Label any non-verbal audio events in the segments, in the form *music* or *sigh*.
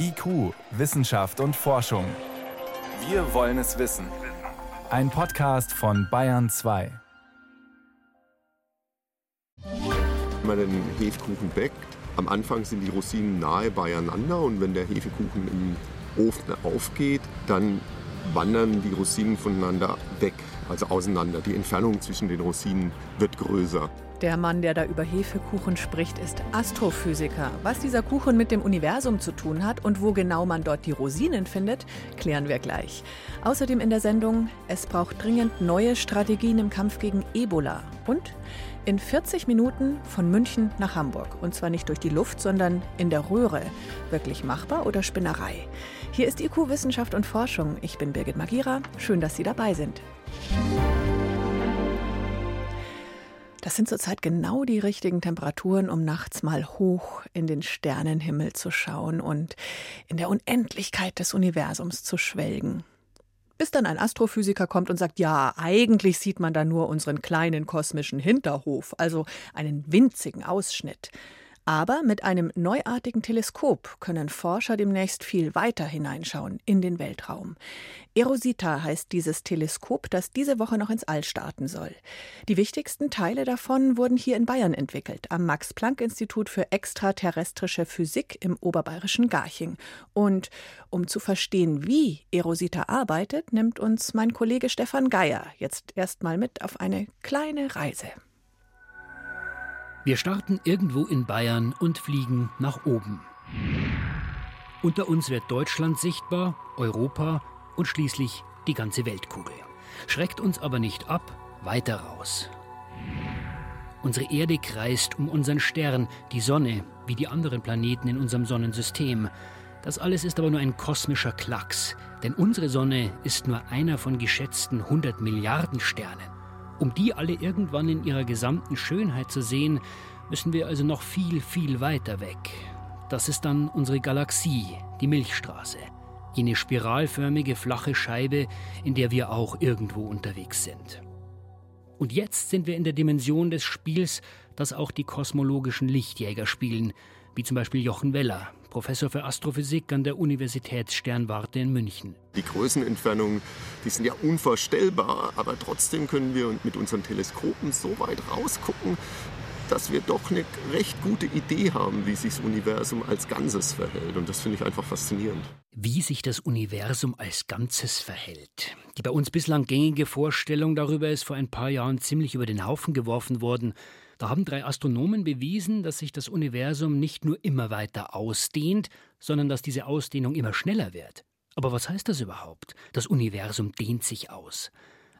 IQ, Wissenschaft und Forschung. Wir wollen es wissen. Ein Podcast von Bayern 2. Wenn man den Hefekuchen backt, am Anfang sind die Rosinen nahe beieinander und wenn der Hefekuchen im Ofen aufgeht, dann wandern die Rosinen voneinander weg, also auseinander. Die Entfernung zwischen den Rosinen wird größer. Der Mann, der da über Hefekuchen spricht, ist Astrophysiker. Was dieser Kuchen mit dem Universum zu tun hat und wo genau man dort die Rosinen findet, klären wir gleich. Außerdem in der Sendung, es braucht dringend neue Strategien im Kampf gegen Ebola. Und in 40 Minuten von München nach Hamburg. Und zwar nicht durch die Luft, sondern in der Röhre. Wirklich machbar oder Spinnerei? Hier ist IQ Wissenschaft und Forschung. Ich bin Birgit Magira. Schön, dass Sie dabei sind. Das sind zurzeit genau die richtigen Temperaturen, um nachts mal hoch in den Sternenhimmel zu schauen und in der Unendlichkeit des Universums zu schwelgen. Bis dann ein Astrophysiker kommt und sagt, ja, eigentlich sieht man da nur unseren kleinen kosmischen Hinterhof, also einen winzigen Ausschnitt. Aber mit einem neuartigen Teleskop können Forscher demnächst viel weiter hineinschauen in den Weltraum. Erosita heißt dieses Teleskop, das diese Woche noch ins All starten soll. Die wichtigsten Teile davon wurden hier in Bayern entwickelt, am Max-Planck-Institut für extraterrestrische Physik im oberbayerischen Garching. Und um zu verstehen, wie Erosita arbeitet, nimmt uns mein Kollege Stefan Geier jetzt erstmal mit auf eine kleine Reise. Wir starten irgendwo in Bayern und fliegen nach oben. Unter uns wird Deutschland sichtbar, Europa und schließlich die ganze Weltkugel. Schreckt uns aber nicht ab, weiter raus. Unsere Erde kreist um unseren Stern, die Sonne, wie die anderen Planeten in unserem Sonnensystem. Das alles ist aber nur ein kosmischer Klacks, denn unsere Sonne ist nur einer von geschätzten 100 Milliarden Sternen. Um die alle irgendwann in ihrer gesamten Schönheit zu sehen, müssen wir also noch viel, viel weiter weg. Das ist dann unsere Galaxie, die Milchstraße. Jene spiralförmige flache Scheibe, in der wir auch irgendwo unterwegs sind. Und jetzt sind wir in der Dimension des Spiels, das auch die kosmologischen Lichtjäger spielen, wie zum Beispiel Jochen Weller, Professor für Astrophysik an der Universitätssternwarte in München. Die Größenentfernungen, die sind ja unvorstellbar, aber trotzdem können wir mit unseren Teleskopen so weit rausgucken, dass wir doch eine recht gute Idee haben, wie sich das Universum als Ganzes verhält. Und das finde ich einfach faszinierend. Wie sich das Universum als Ganzes verhält. Die bei uns bislang gängige Vorstellung darüber ist vor ein paar Jahren ziemlich über den Haufen geworfen worden. Da haben drei Astronomen bewiesen, dass sich das Universum nicht nur immer weiter ausdehnt, sondern dass diese Ausdehnung immer schneller wird. Aber was heißt das überhaupt? Das Universum dehnt sich aus.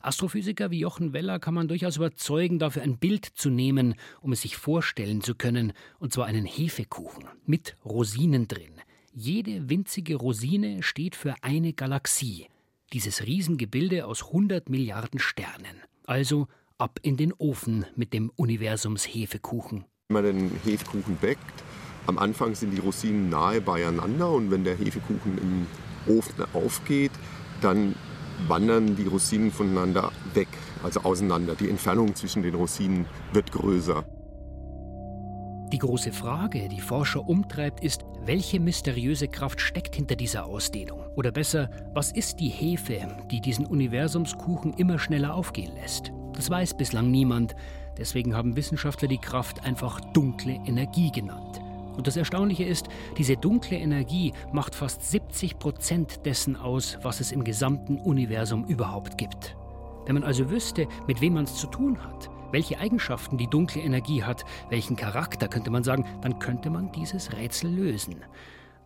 Astrophysiker wie Jochen Weller kann man durchaus überzeugen, dafür ein Bild zu nehmen, um es sich vorstellen zu können, und zwar einen Hefekuchen mit Rosinen drin. Jede winzige Rosine steht für eine Galaxie. Dieses Riesengebilde aus 100 Milliarden Sternen. Also ab in den Ofen mit dem Universums-Hefekuchen. Wenn man den Hefekuchen backt, am Anfang sind die Rosinen nahe beieinander und wenn der Hefekuchen im Ofen aufgeht, dann wandern die Rosinen voneinander weg, also auseinander. Die Entfernung zwischen den Rosinen wird größer. Die große Frage, die Forscher umtreibt, ist, welche mysteriöse Kraft steckt hinter dieser Ausdehnung? Oder besser, was ist die Hefe, die diesen Universumskuchen immer schneller aufgehen lässt? Das weiß bislang niemand, deswegen haben Wissenschaftler die Kraft einfach dunkle Energie genannt. Und das Erstaunliche ist, diese dunkle Energie macht fast 70 Prozent dessen aus, was es im gesamten Universum überhaupt gibt. Wenn man also wüsste, mit wem man es zu tun hat, welche Eigenschaften die dunkle Energie hat, welchen Charakter könnte man sagen, dann könnte man dieses Rätsel lösen.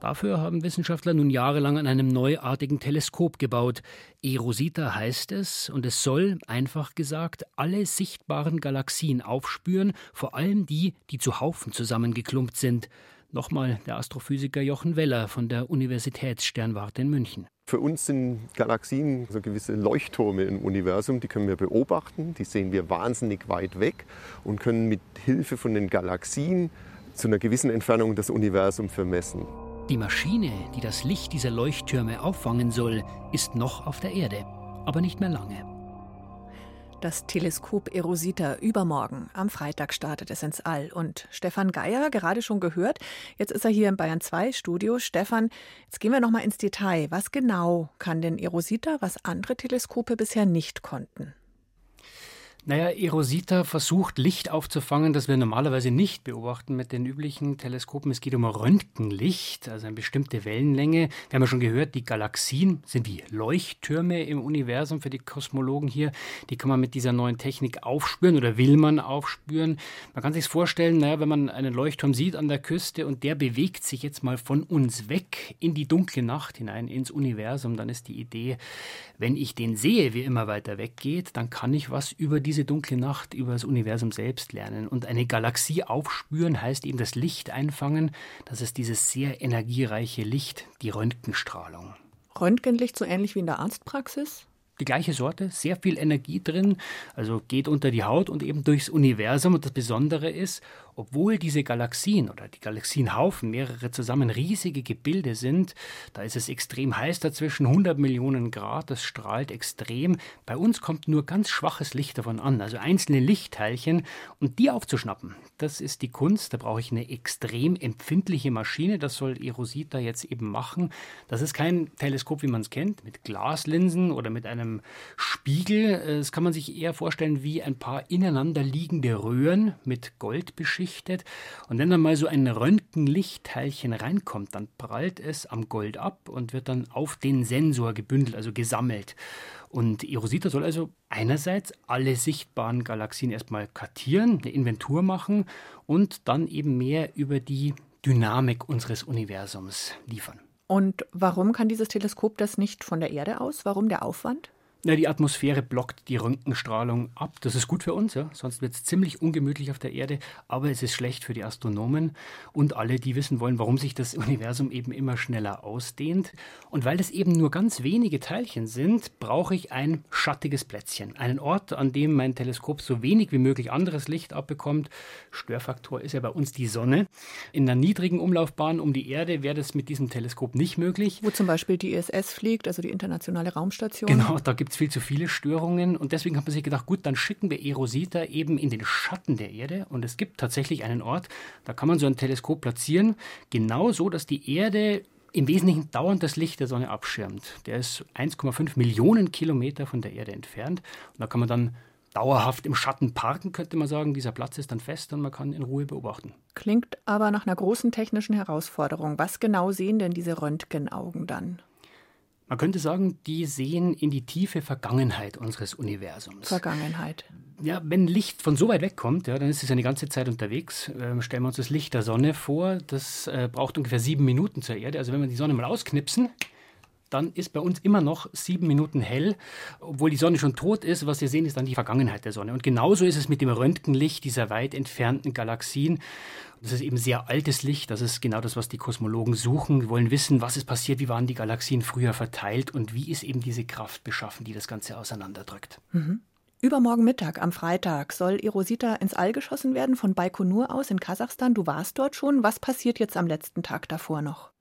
Dafür haben Wissenschaftler nun jahrelang an einem neuartigen Teleskop gebaut. Erosita heißt es, und es soll, einfach gesagt, alle sichtbaren Galaxien aufspüren, vor allem die, die zu Haufen zusammengeklumpt sind. Nochmal der Astrophysiker Jochen Weller von der Universitätssternwarte in München. Für uns sind Galaxien so gewisse Leuchttürme im Universum, die können wir beobachten, die sehen wir wahnsinnig weit weg und können mit Hilfe von den Galaxien zu einer gewissen Entfernung das Universum vermessen. Die Maschine, die das Licht dieser Leuchttürme auffangen soll, ist noch auf der Erde, aber nicht mehr lange. Das Teleskop Erosita übermorgen. Am Freitag startet es ins All. Und Stefan Geier, gerade schon gehört, jetzt ist er hier im Bayern 2 Studio. Stefan, jetzt gehen wir nochmal ins Detail. Was genau kann denn Erosita, was andere Teleskope bisher nicht konnten? Naja, Erosita versucht Licht aufzufangen, das wir normalerweise nicht beobachten mit den üblichen Teleskopen. Es geht um Röntgenlicht, also eine bestimmte Wellenlänge. Wir haben ja schon gehört, die Galaxien sind wie Leuchttürme im Universum für die Kosmologen hier. Die kann man mit dieser neuen Technik aufspüren oder will man aufspüren. Man kann sich vorstellen, naja, wenn man einen Leuchtturm sieht an der Küste und der bewegt sich jetzt mal von uns weg in die dunkle Nacht hinein, ins Universum, dann ist die Idee, wenn ich den sehe, wie immer weiter weggeht, dann kann ich was über die diese dunkle Nacht über das Universum selbst lernen. Und eine Galaxie aufspüren heißt eben das Licht einfangen. Das ist dieses sehr energiereiche Licht, die Röntgenstrahlung. Röntgenlicht so ähnlich wie in der Arztpraxis? die gleiche Sorte, sehr viel Energie drin, also geht unter die Haut und eben durchs Universum. Und das Besondere ist, obwohl diese Galaxien oder die Galaxienhaufen mehrere zusammen riesige Gebilde sind, da ist es extrem heiß dazwischen, 100 Millionen Grad, das strahlt extrem. Bei uns kommt nur ganz schwaches Licht davon an, also einzelne Lichtteilchen und die aufzuschnappen, das ist die Kunst. Da brauche ich eine extrem empfindliche Maschine, das soll Erosita jetzt eben machen. Das ist kein Teleskop, wie man es kennt, mit Glaslinsen oder mit einem Spiegel. Das kann man sich eher vorstellen wie ein paar ineinander liegende Röhren mit Gold beschichtet beschichtet. Und wenn dann mal so ein Röntgenlichtteilchen reinkommt, dann prallt es am Gold ab und wird dann auf den Sensor gebündelt, also gesammelt. Und Erosita soll also einerseits alle sichtbaren Galaxien erstmal kartieren, eine Inventur machen und dann eben mehr über die Dynamik unseres Universums liefern. Und warum kann dieses Teleskop das nicht von der Erde aus? Warum der Aufwand? Na, die Atmosphäre blockt die Röntgenstrahlung ab. Das ist gut für uns, ja? sonst wird es ziemlich ungemütlich auf der Erde, aber es ist schlecht für die Astronomen und alle, die wissen wollen, warum sich das *laughs* Universum eben immer schneller ausdehnt. Und weil das eben nur ganz wenige Teilchen sind, brauche ich ein schattiges Plätzchen, einen Ort, an dem mein Teleskop so wenig wie möglich anderes Licht abbekommt. Störfaktor ist ja bei uns die Sonne. In einer niedrigen Umlaufbahn um die Erde wäre das mit diesem Teleskop nicht möglich. Wo zum Beispiel die ISS fliegt, also die internationale Raumstation. Genau, da gibt es viel zu viele Störungen und deswegen hat man sich gedacht, gut, dann schicken wir Erosita eben in den Schatten der Erde und es gibt tatsächlich einen Ort, da kann man so ein Teleskop platzieren, genau so, dass die Erde im Wesentlichen dauernd das Licht der Sonne abschirmt. Der ist 1,5 Millionen Kilometer von der Erde entfernt und da kann man dann dauerhaft im Schatten parken, könnte man sagen. Dieser Platz ist dann fest und man kann in Ruhe beobachten. Klingt aber nach einer großen technischen Herausforderung. Was genau sehen denn diese Röntgenaugen dann? Man könnte sagen, die sehen in die tiefe Vergangenheit unseres Universums. Vergangenheit. Ja, wenn Licht von so weit weg kommt, ja, dann ist es eine ganze Zeit unterwegs. Ähm, stellen wir uns das Licht der Sonne vor. Das äh, braucht ungefähr sieben Minuten zur Erde. Also wenn wir die Sonne mal ausknipsen, dann ist bei uns immer noch sieben Minuten hell, obwohl die Sonne schon tot ist. Was wir sehen, ist dann die Vergangenheit der Sonne. Und genauso ist es mit dem Röntgenlicht dieser weit entfernten Galaxien. Das ist eben sehr altes Licht. Das ist genau das, was die Kosmologen suchen. Wir wollen wissen, was ist passiert, wie waren die Galaxien früher verteilt und wie ist eben diese Kraft beschaffen, die das Ganze auseinanderdrückt. Mhm. Übermorgen Mittag, am Freitag, soll Erosita ins All geschossen werden von Baikonur aus in Kasachstan. Du warst dort schon. Was passiert jetzt am letzten Tag davor noch?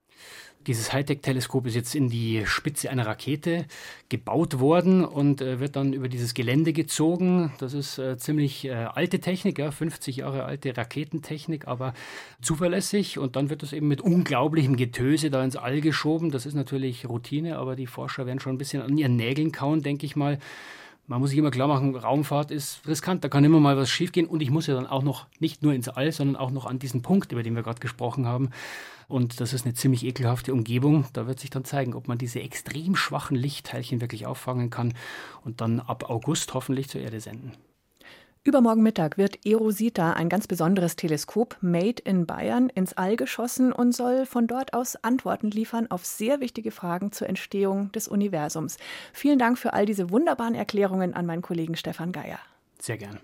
Dieses Hightech-Teleskop ist jetzt in die Spitze einer Rakete gebaut worden und äh, wird dann über dieses Gelände gezogen. Das ist äh, ziemlich äh, alte Technik, ja, 50 Jahre alte Raketentechnik, aber zuverlässig. Und dann wird das eben mit unglaublichem Getöse da ins All geschoben. Das ist natürlich Routine, aber die Forscher werden schon ein bisschen an ihren Nägeln kauen, denke ich mal. Man muss sich immer klar machen, Raumfahrt ist riskant, da kann immer mal was schiefgehen und ich muss ja dann auch noch nicht nur ins All, sondern auch noch an diesen Punkt, über den wir gerade gesprochen haben. Und das ist eine ziemlich ekelhafte Umgebung. Da wird sich dann zeigen, ob man diese extrem schwachen Lichtteilchen wirklich auffangen kann und dann ab August hoffentlich zur Erde senden. Übermorgen Mittag wird Erosita, ein ganz besonderes Teleskop, made in Bayern, ins All geschossen und soll von dort aus Antworten liefern auf sehr wichtige Fragen zur Entstehung des Universums. Vielen Dank für all diese wunderbaren Erklärungen an meinen Kollegen Stefan Geier. Sehr gern.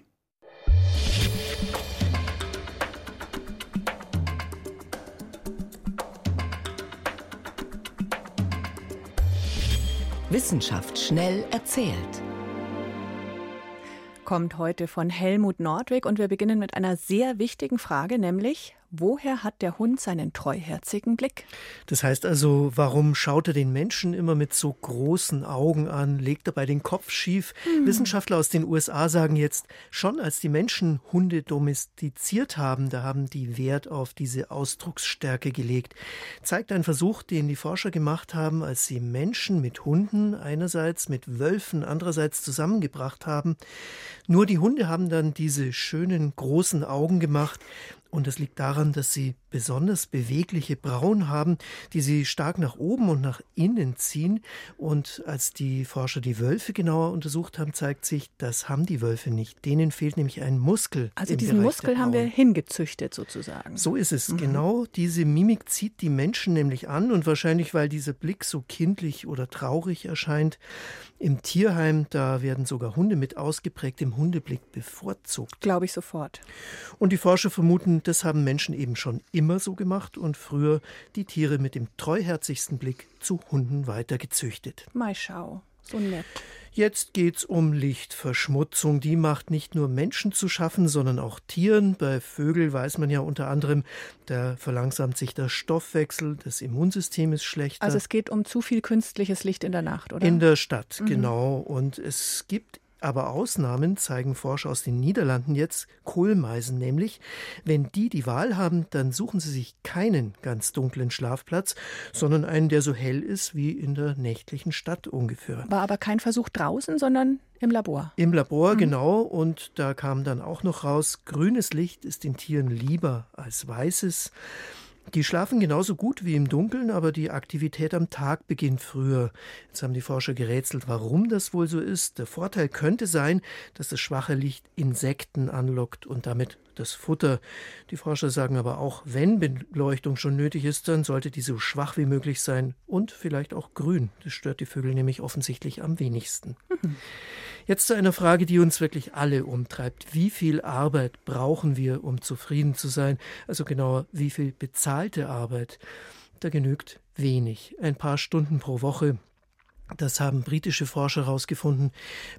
Wissenschaft schnell erzählt. Kommt heute von Helmut Nordwig und wir beginnen mit einer sehr wichtigen Frage, nämlich Woher hat der Hund seinen treuherzigen Blick? Das heißt also, warum schaut er den Menschen immer mit so großen Augen an, legt dabei den Kopf schief? Hm. Wissenschaftler aus den USA sagen jetzt, schon als die Menschen Hunde domestiziert haben, da haben die Wert auf diese Ausdrucksstärke gelegt. Zeigt ein Versuch, den die Forscher gemacht haben, als sie Menschen mit Hunden einerseits, mit Wölfen andererseits zusammengebracht haben. Nur die Hunde haben dann diese schönen großen Augen gemacht und das liegt daran, dass sie besonders bewegliche Brauen haben, die sie stark nach oben und nach innen ziehen. Und als die Forscher die Wölfe genauer untersucht haben, zeigt sich, das haben die Wölfe nicht. Denen fehlt nämlich ein Muskel. Also diesen Bereich Muskel haben wir hingezüchtet sozusagen. So ist es. Mhm. Genau diese Mimik zieht die Menschen nämlich an und wahrscheinlich, weil dieser Blick so kindlich oder traurig erscheint. Im Tierheim, da werden sogar Hunde mit ausgeprägtem Hundeblick bevorzugt. Glaube ich sofort. Und die Forscher vermuten, das haben Menschen eben schon immer so gemacht und früher die Tiere mit dem treuherzigsten Blick zu Hunden weitergezüchtet. Mai schau, so nett. Jetzt geht's um Lichtverschmutzung. Die macht nicht nur Menschen zu schaffen, sondern auch Tieren. Bei Vögeln weiß man ja unter anderem, da verlangsamt sich der Stoffwechsel, das Immunsystem ist schlechter. Also es geht um zu viel künstliches Licht in der Nacht, oder? In der Stadt, mhm. genau. Und es gibt aber Ausnahmen zeigen Forscher aus den Niederlanden jetzt, Kohlmeisen nämlich. Wenn die die Wahl haben, dann suchen sie sich keinen ganz dunklen Schlafplatz, sondern einen, der so hell ist wie in der nächtlichen Stadt ungefähr. War aber kein Versuch draußen, sondern im Labor. Im Labor, mhm. genau. Und da kam dann auch noch raus, grünes Licht ist den Tieren lieber als weißes. Die schlafen genauso gut wie im Dunkeln, aber die Aktivität am Tag beginnt früher. Jetzt haben die Forscher gerätselt, warum das wohl so ist. Der Vorteil könnte sein, dass das schwache Licht Insekten anlockt und damit das Futter. Die Forscher sagen aber auch, wenn Beleuchtung schon nötig ist, dann sollte die so schwach wie möglich sein und vielleicht auch grün. Das stört die Vögel nämlich offensichtlich am wenigsten. Mhm. Jetzt zu einer Frage, die uns wirklich alle umtreibt. Wie viel Arbeit brauchen wir, um zufrieden zu sein? Also genauer, wie viel bezahlte Arbeit? Da genügt wenig. Ein paar Stunden pro Woche das haben britische Forscher herausgefunden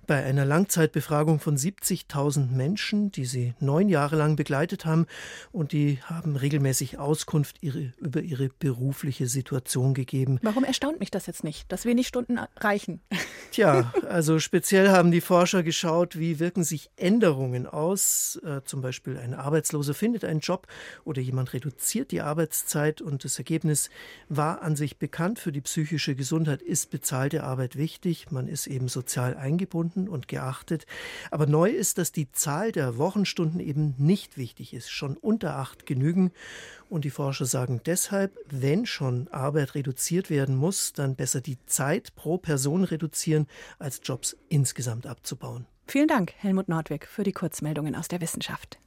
bei einer Langzeitbefragung von 70.000 Menschen, die sie neun Jahre lang begleitet haben. Und die haben regelmäßig Auskunft ihre, über ihre berufliche Situation gegeben. Warum erstaunt mich das jetzt nicht, dass wenig Stunden reichen? *laughs* Tja, also speziell haben die Forscher geschaut, wie wirken sich Änderungen aus. Äh, zum Beispiel ein Arbeitsloser findet einen Job oder jemand reduziert die Arbeitszeit und das Ergebnis war an sich bekannt. Für die psychische Gesundheit ist bezahlte Arbeit wichtig, man ist eben sozial eingebunden und geachtet. Aber neu ist, dass die Zahl der Wochenstunden eben nicht wichtig ist, schon unter acht genügen. Und die Forscher sagen deshalb, wenn schon Arbeit reduziert werden muss, dann besser die Zeit pro Person reduzieren, als Jobs insgesamt abzubauen. Vielen Dank, Helmut Nordwig, für die Kurzmeldungen aus der Wissenschaft.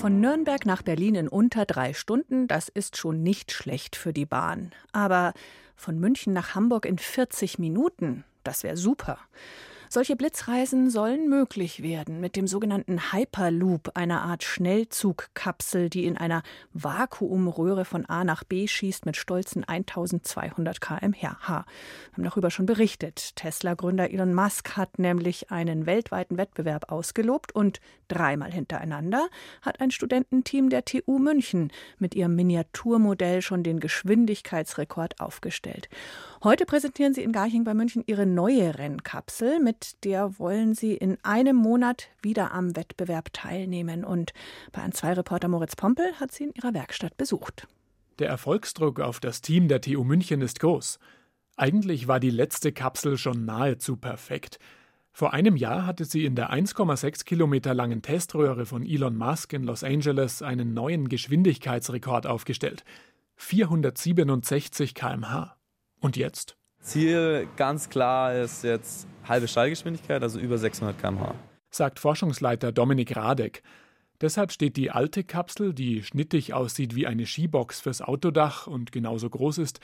Von Nürnberg nach Berlin in unter drei Stunden, das ist schon nicht schlecht für die Bahn. Aber von München nach Hamburg in 40 Minuten, das wäre super. Solche Blitzreisen sollen möglich werden mit dem sogenannten Hyperloop, einer Art Schnellzugkapsel, die in einer Vakuumröhre von A nach B schießt mit stolzen 1200 km/h. Wir haben darüber schon berichtet. Tesla-Gründer Elon Musk hat nämlich einen weltweiten Wettbewerb ausgelobt und dreimal hintereinander hat ein Studententeam der TU München mit ihrem Miniaturmodell schon den Geschwindigkeitsrekord aufgestellt. Heute präsentieren sie in Garching bei München ihre neue Rennkapsel. Mit der wollen sie in einem Monat wieder am Wettbewerb teilnehmen. Und bei ein 2 Reporter Moritz Pompel hat sie in ihrer Werkstatt besucht. Der Erfolgsdruck auf das Team der TU München ist groß. Eigentlich war die letzte Kapsel schon nahezu perfekt. Vor einem Jahr hatte sie in der 1,6 Kilometer langen Teströhre von Elon Musk in Los Angeles einen neuen Geschwindigkeitsrekord aufgestellt. 467 km/h. Und jetzt? Ziel ganz klar ist jetzt halbe Schallgeschwindigkeit, also über 600 km/h. Sagt Forschungsleiter Dominik Radek. Deshalb steht die alte Kapsel, die schnittig aussieht wie eine Skibox fürs Autodach und genauso groß ist,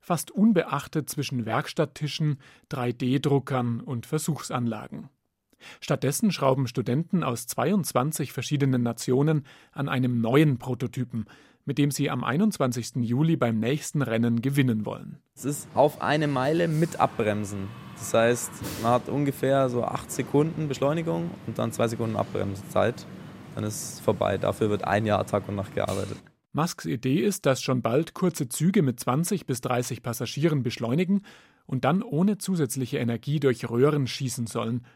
fast unbeachtet zwischen Werkstatttischen, 3D-Druckern und Versuchsanlagen. Stattdessen schrauben Studenten aus 22 verschiedenen Nationen an einem neuen Prototypen, mit dem sie am 21. Juli beim nächsten Rennen gewinnen wollen. Es ist auf eine Meile mit Abbremsen. Das heißt, man hat ungefähr so acht Sekunden Beschleunigung und dann zwei Sekunden Abbremszeit. Dann ist es vorbei. Dafür wird ein Jahr Tag und Nacht gearbeitet. Musks Idee ist, dass schon bald kurze Züge mit 20 bis 30 Passagieren beschleunigen und dann ohne zusätzliche Energie durch Röhren schießen sollen.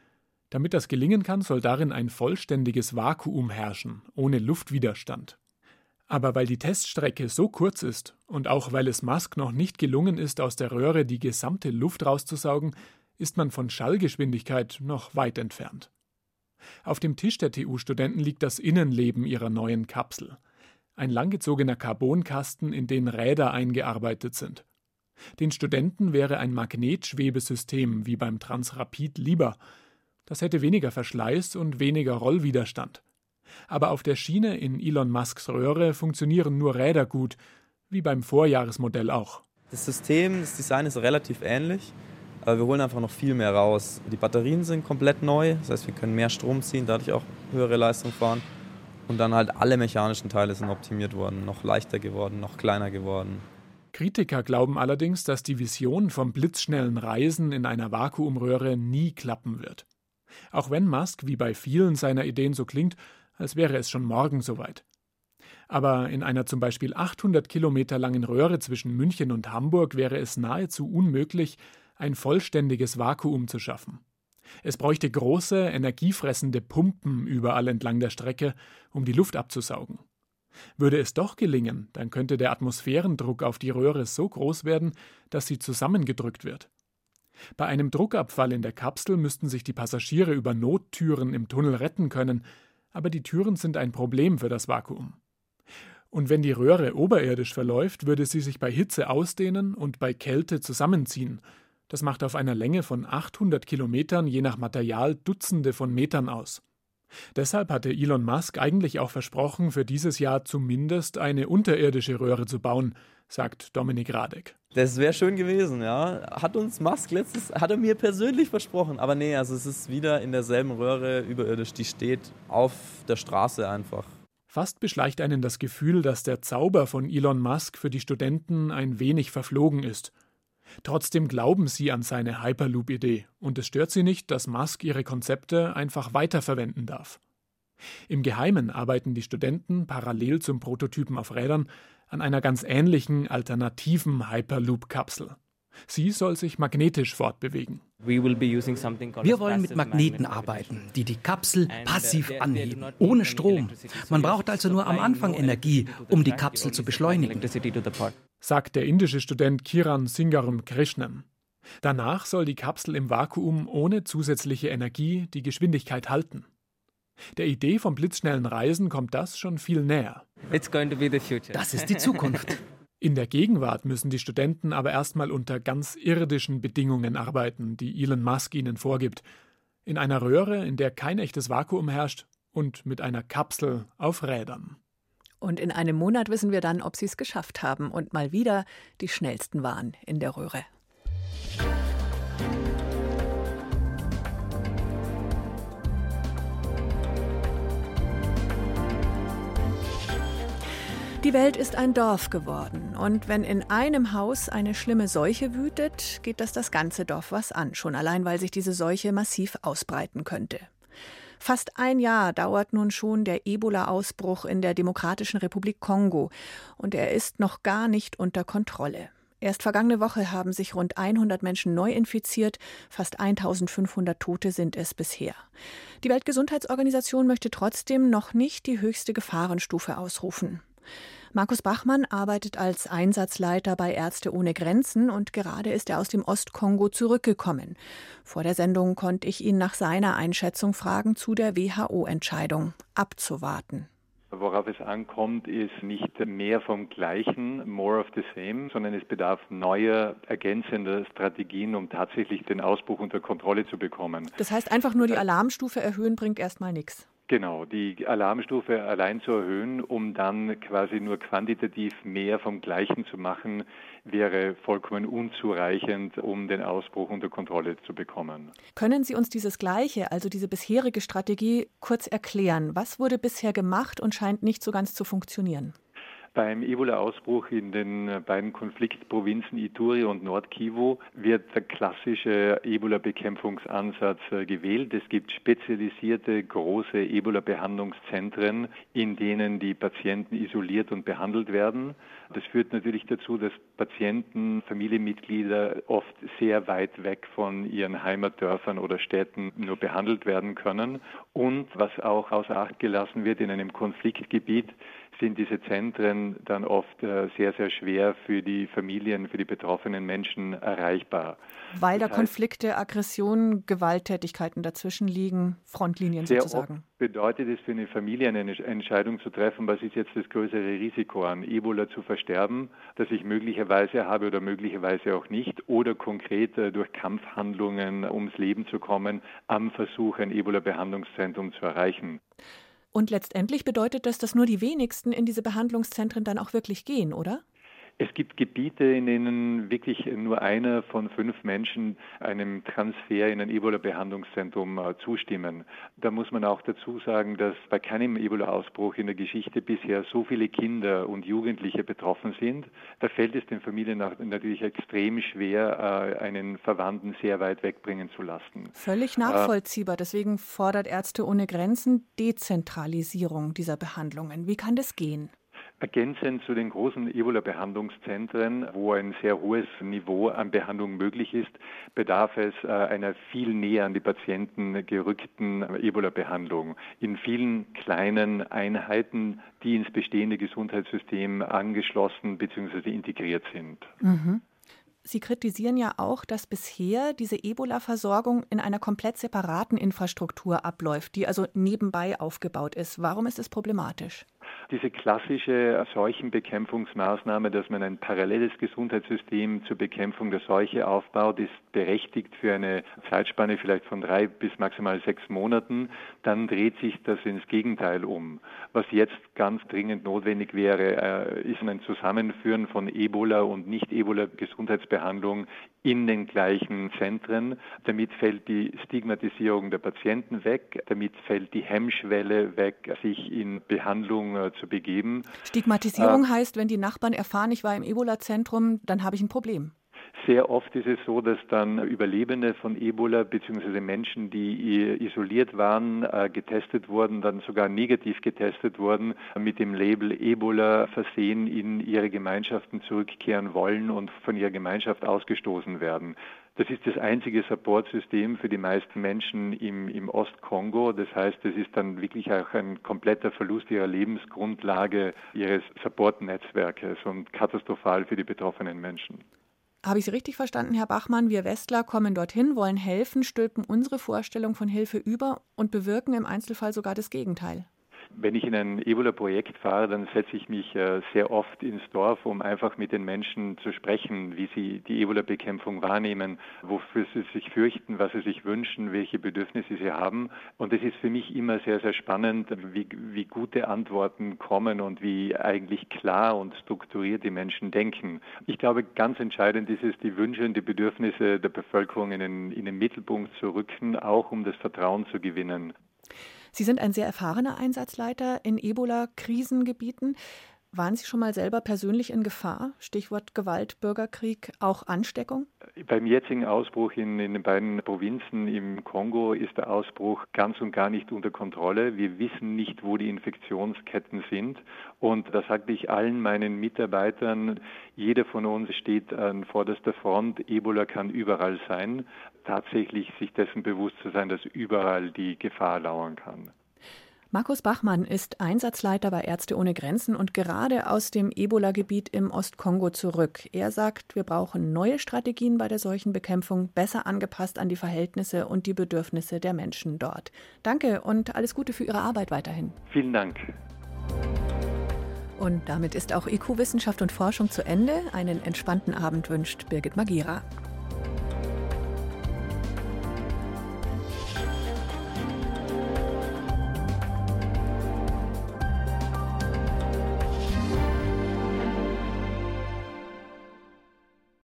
Damit das gelingen kann, soll darin ein vollständiges Vakuum herrschen, ohne Luftwiderstand. Aber weil die Teststrecke so kurz ist und auch weil es Musk noch nicht gelungen ist, aus der Röhre die gesamte Luft rauszusaugen, ist man von Schallgeschwindigkeit noch weit entfernt. Auf dem Tisch der TU-Studenten liegt das Innenleben ihrer neuen Kapsel. Ein langgezogener Carbonkasten, in den Räder eingearbeitet sind. Den Studenten wäre ein Magnetschwebesystem wie beim Transrapid lieber. Das hätte weniger Verschleiß und weniger Rollwiderstand. Aber auf der Schiene in Elon Musks Röhre funktionieren nur Räder gut, wie beim Vorjahresmodell auch. Das System, das Design ist relativ ähnlich, aber wir holen einfach noch viel mehr raus. Die Batterien sind komplett neu, das heißt, wir können mehr Strom ziehen, dadurch auch höhere Leistung fahren. Und dann halt alle mechanischen Teile sind optimiert worden, noch leichter geworden, noch kleiner geworden. Kritiker glauben allerdings, dass die Vision vom blitzschnellen Reisen in einer Vakuumröhre nie klappen wird. Auch wenn Musk wie bei vielen seiner Ideen so klingt, als wäre es schon morgen soweit. Aber in einer zum Beispiel 800 Kilometer langen Röhre zwischen München und Hamburg wäre es nahezu unmöglich, ein vollständiges Vakuum zu schaffen. Es bräuchte große, energiefressende Pumpen überall entlang der Strecke, um die Luft abzusaugen. Würde es doch gelingen, dann könnte der Atmosphärendruck auf die Röhre so groß werden, dass sie zusammengedrückt wird. Bei einem Druckabfall in der Kapsel müssten sich die Passagiere über Nottüren im Tunnel retten können, aber die Türen sind ein Problem für das Vakuum. Und wenn die Röhre oberirdisch verläuft, würde sie sich bei Hitze ausdehnen und bei Kälte zusammenziehen. Das macht auf einer Länge von 800 Kilometern je nach Material Dutzende von Metern aus. Deshalb hatte Elon Musk eigentlich auch versprochen, für dieses Jahr zumindest eine unterirdische Röhre zu bauen, sagt Dominik Radek. Das wäre schön gewesen, ja. Hat uns Musk letztes, hat er mir persönlich versprochen. Aber nee, also es ist wieder in derselben Röhre überirdisch. Die steht auf der Straße einfach. Fast beschleicht einen das Gefühl, dass der Zauber von Elon Musk für die Studenten ein wenig verflogen ist. Trotzdem glauben sie an seine Hyperloop-Idee und es stört sie nicht, dass Musk ihre Konzepte einfach weiterverwenden darf. Im Geheimen arbeiten die Studenten parallel zum Prototypen auf Rädern an einer ganz ähnlichen alternativen Hyperloop-Kapsel. Sie soll sich magnetisch fortbewegen. Wir wollen mit Magneten arbeiten, die die Kapsel uh, passiv anheben, ohne Strom. Man braucht also nur am Anfang Energie, um die Kapsel zu beschleunigen, sagt der indische Student Kiran Singaram Krishnan. Danach soll die Kapsel im Vakuum ohne zusätzliche Energie die Geschwindigkeit halten. Der Idee vom blitzschnellen Reisen kommt das schon viel näher. Das ist die Zukunft. *laughs* In der Gegenwart müssen die Studenten aber erstmal unter ganz irdischen Bedingungen arbeiten, die Elon Musk ihnen vorgibt. In einer Röhre, in der kein echtes Vakuum herrscht und mit einer Kapsel auf Rädern. Und in einem Monat wissen wir dann, ob sie es geschafft haben und mal wieder die schnellsten waren in der Röhre. Die Welt ist ein Dorf geworden und wenn in einem Haus eine schlimme Seuche wütet, geht das das ganze Dorf was an, schon allein weil sich diese Seuche massiv ausbreiten könnte. Fast ein Jahr dauert nun schon der Ebola-Ausbruch in der Demokratischen Republik Kongo und er ist noch gar nicht unter Kontrolle. Erst vergangene Woche haben sich rund 100 Menschen neu infiziert, fast 1500 Tote sind es bisher. Die Weltgesundheitsorganisation möchte trotzdem noch nicht die höchste Gefahrenstufe ausrufen. Markus Bachmann arbeitet als Einsatzleiter bei Ärzte ohne Grenzen und gerade ist er aus dem Ostkongo zurückgekommen. Vor der Sendung konnte ich ihn nach seiner Einschätzung fragen zu der WHO-Entscheidung abzuwarten. Worauf es ankommt, ist nicht mehr vom Gleichen, more of the same, sondern es bedarf neuer, ergänzender Strategien, um tatsächlich den Ausbruch unter Kontrolle zu bekommen. Das heißt, einfach nur die Alarmstufe erhöhen bringt erstmal nichts. Genau, die Alarmstufe allein zu erhöhen, um dann quasi nur quantitativ mehr vom Gleichen zu machen, wäre vollkommen unzureichend, um den Ausbruch unter Kontrolle zu bekommen. Können Sie uns dieses Gleiche, also diese bisherige Strategie, kurz erklären? Was wurde bisher gemacht und scheint nicht so ganz zu funktionieren? Beim Ebola-Ausbruch in den beiden Konfliktprovinzen Ituri und Nordkivu wird der klassische Ebola-Bekämpfungsansatz äh, gewählt. Es gibt spezialisierte große Ebola-Behandlungszentren, in denen die Patienten isoliert und behandelt werden. Das führt natürlich dazu, dass Patienten, Familienmitglieder oft sehr weit weg von ihren Heimatdörfern oder Städten nur behandelt werden können. Und was auch außer Acht gelassen wird in einem Konfliktgebiet, sind diese Zentren dann oft äh, sehr, sehr schwer für die Familien, für die betroffenen Menschen erreichbar. Weil das da heißt, Konflikte, Aggressionen, Gewalttätigkeiten dazwischen liegen, Frontlinien sehr sozusagen. Bedeutet es für eine Familie eine Entscheidung zu treffen, was ist jetzt das größere Risiko an Ebola zu versterben, das ich möglicherweise habe oder möglicherweise auch nicht, oder konkret äh, durch Kampfhandlungen ums Leben zu kommen, am Versuch, ein Ebola-Behandlungszentrum zu erreichen. Und letztendlich bedeutet das, dass nur die wenigsten in diese Behandlungszentren dann auch wirklich gehen, oder? Es gibt Gebiete, in denen wirklich nur einer von fünf Menschen einem Transfer in ein Ebola-Behandlungszentrum äh, zustimmen. Da muss man auch dazu sagen, dass bei keinem Ebola-Ausbruch in der Geschichte bisher so viele Kinder und Jugendliche betroffen sind. Da fällt es den Familien natürlich extrem schwer, äh, einen Verwandten sehr weit wegbringen zu lassen. Völlig nachvollziehbar. Deswegen fordert Ärzte ohne Grenzen Dezentralisierung dieser Behandlungen. Wie kann das gehen? Ergänzend zu den großen Ebola-Behandlungszentren, wo ein sehr hohes Niveau an Behandlung möglich ist, bedarf es äh, einer viel näher an die Patienten gerückten Ebola-Behandlung in vielen kleinen Einheiten, die ins bestehende Gesundheitssystem angeschlossen bzw. integriert sind. Mhm. Sie kritisieren ja auch, dass bisher diese Ebola-Versorgung in einer komplett separaten Infrastruktur abläuft, die also nebenbei aufgebaut ist. Warum ist es problematisch? Diese klassische Seuchenbekämpfungsmaßnahme, dass man ein paralleles Gesundheitssystem zur Bekämpfung der Seuche aufbaut, ist berechtigt für eine Zeitspanne vielleicht von drei bis maximal sechs Monaten. Dann dreht sich das ins Gegenteil um. Was jetzt ganz dringend notwendig wäre, äh, ist ein Zusammenführen von Ebola und Nicht-Ebola-Gesundheitsbehandlung in den gleichen Zentren. Damit fällt die Stigmatisierung der Patienten weg, damit fällt die Hemmschwelle weg, sich in Behandlung äh, zu begeben. Stigmatisierung äh, heißt, wenn die Nachbarn erfahren, ich war im Ebola-Zentrum, dann habe ich ein Problem. Sehr oft ist es so, dass dann Überlebende von Ebola bzw. Menschen, die isoliert waren, äh, getestet wurden, dann sogar negativ getestet wurden, mit dem Label Ebola versehen in ihre Gemeinschaften zurückkehren wollen und von ihrer Gemeinschaft ausgestoßen werden. Das ist das einzige Supportsystem für die meisten Menschen im, im Ostkongo. Das heißt, es ist dann wirklich auch ein kompletter Verlust ihrer Lebensgrundlage, ihres Supportnetzwerkes und katastrophal für die betroffenen Menschen. Habe ich Sie richtig verstanden, Herr Bachmann? Wir Westler kommen dorthin, wollen helfen, stülpen unsere Vorstellung von Hilfe über und bewirken im Einzelfall sogar das Gegenteil. Wenn ich in ein Ebola-Projekt fahre, dann setze ich mich äh, sehr oft ins Dorf, um einfach mit den Menschen zu sprechen, wie sie die Ebola-Bekämpfung wahrnehmen, wofür sie sich fürchten, was sie sich wünschen, welche Bedürfnisse sie haben. Und es ist für mich immer sehr, sehr spannend, wie, wie gute Antworten kommen und wie eigentlich klar und strukturiert die Menschen denken. Ich glaube, ganz entscheidend ist es, die Wünsche und die Bedürfnisse der Bevölkerung in den, in den Mittelpunkt zu rücken, auch um das Vertrauen zu gewinnen. Sie sind ein sehr erfahrener Einsatzleiter in Ebola-Krisengebieten. Waren Sie schon mal selber persönlich in Gefahr? Stichwort Gewalt, Bürgerkrieg, auch Ansteckung? Beim jetzigen Ausbruch in, in, den beiden Provinzen im Kongo ist der Ausbruch ganz und gar nicht unter Kontrolle. Wir wissen nicht, wo die Infektionsketten sind. Und da sagte ich allen meinen Mitarbeitern, jeder von uns steht an vorderster Front. Ebola kann überall sein. Tatsächlich sich dessen bewusst zu sein, dass überall die Gefahr lauern kann. Markus Bachmann ist Einsatzleiter bei Ärzte ohne Grenzen und gerade aus dem Ebola-Gebiet im Ostkongo zurück. Er sagt, wir brauchen neue Strategien bei der Seuchenbekämpfung, besser angepasst an die Verhältnisse und die Bedürfnisse der Menschen dort. Danke und alles Gute für Ihre Arbeit weiterhin. Vielen Dank. Und damit ist auch IQ Wissenschaft und Forschung zu Ende. Einen entspannten Abend wünscht Birgit Magira.